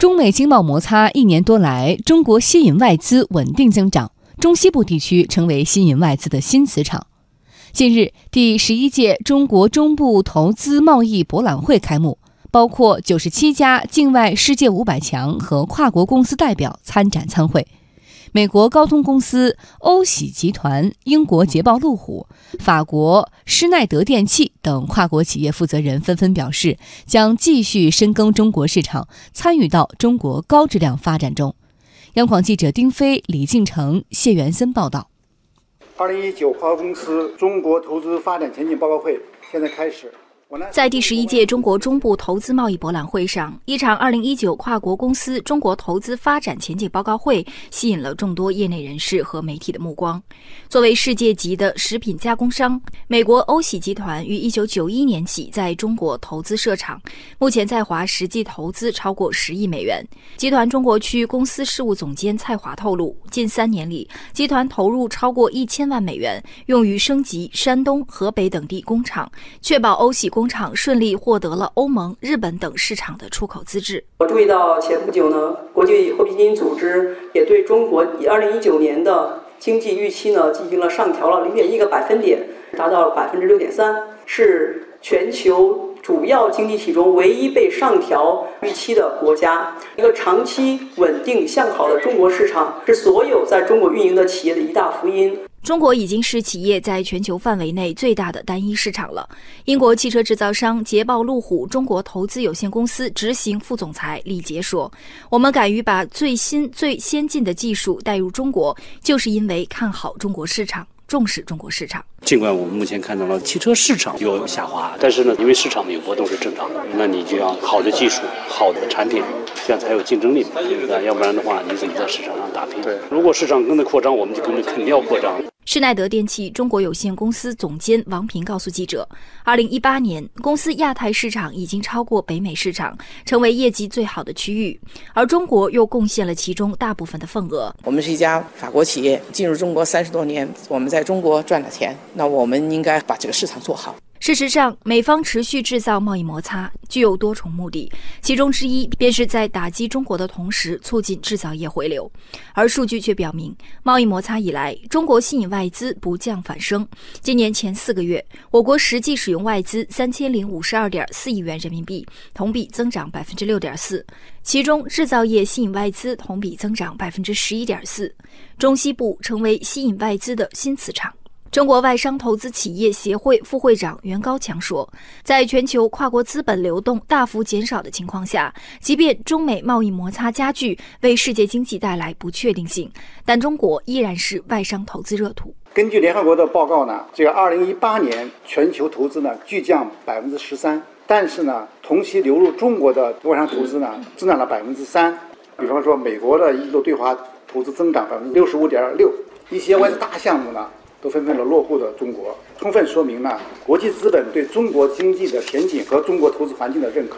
中美经贸摩擦一年多来，中国吸引外资稳定增长，中西部地区成为吸引外资的新磁场。近日，第十一届中国中部投资贸易博览会开幕，包括九十七家境外世界五百强和跨国公司代表参展参会。美国高通公司、欧喜集团、英国捷豹路虎、法国施耐德电器等跨国企业负责人纷纷表示，将继续深耕中国市场，参与到中国高质量发展中。央广记者丁飞、李敬成、谢元森报道。二零一九跨国公司中国投资发展前景报告会现在开始。在第十一届中国中部投资贸易博览会上，一场二零一九跨国公司中国投资发展前景报告会吸引了众多业内人士和媒体的目光。作为世界级的食品加工商，美国欧喜集团于一九九一年起在中国投资设厂，目前在华实际投资超过十亿美元。集团中国区公司事务总监蔡华透露，近三年里，集团投入超过一千万美元，用于升级山东、河北等地工厂，确保欧喜工。工厂顺利获得了欧盟、日本等市场的出口资质。我注意到，前不久呢，国际货币基金组织也对中国二零一九年的经济预期呢进行了上调了零点一个百分点，达到了百分之六点三，是全球主要经济体中唯一被上调预期的国家。一个长期稳定向好的中国市场，是所有在中国运营的企业的一大福音。中国已经是企业在全球范围内最大的单一市场了。英国汽车制造商捷豹路虎中国投资有限公司执行副总裁李杰说：“我们敢于把最新、最先进的技术带入中国，就是因为看好中国市场。”重视中国市场，尽管我们目前看到了汽车市场有下滑，但是呢，因为市场的有波动是正常的，那你就要好的技术、好的产品，这样才有竞争力嘛，对吧？要不然的话，你怎么在市场上打拼？对，如果市场跟着扩张，我们就跟着肯定要扩张。施耐德电器中国有限公司总监王平告诉记者，二零一八年，公司亚太市场已经超过北美市场，成为业绩最好的区域，而中国又贡献了其中大部分的份额。我们是一家法国企业，进入中国三十多年，我们在中国赚了钱，那我们应该把这个市场做好。事实上，美方持续制造贸易摩擦，具有多重目的，其中之一便是在打击中国的同时，促进制造业回流。而数据却表明，贸易摩擦以来，中国吸引外资不降反升。今年前四个月，我国实际使用外资三千零五十二点四亿元人民币，同比增长百分之六点四，其中制造业吸引外资同比增长百分之十一点四，中西部成为吸引外资的新磁场。中国外商投资企业协会副会长袁高强说，在全球跨国资本流动大幅减少的情况下，即便中美贸易摩擦加剧，为世界经济带来不确定性，但中国依然是外商投资热土。根据联合国的报告呢，这个二零一八年全球投资呢巨降百分之十三，但是呢，同期流入中国的外商投资呢增长了百分之三。比方说，美国的一度对华投资增长百分之六十五点六，一些外资大项目呢。都纷纷的落户的中国，充分说明了国际资本对中国经济的前景和中国投资环境的认可。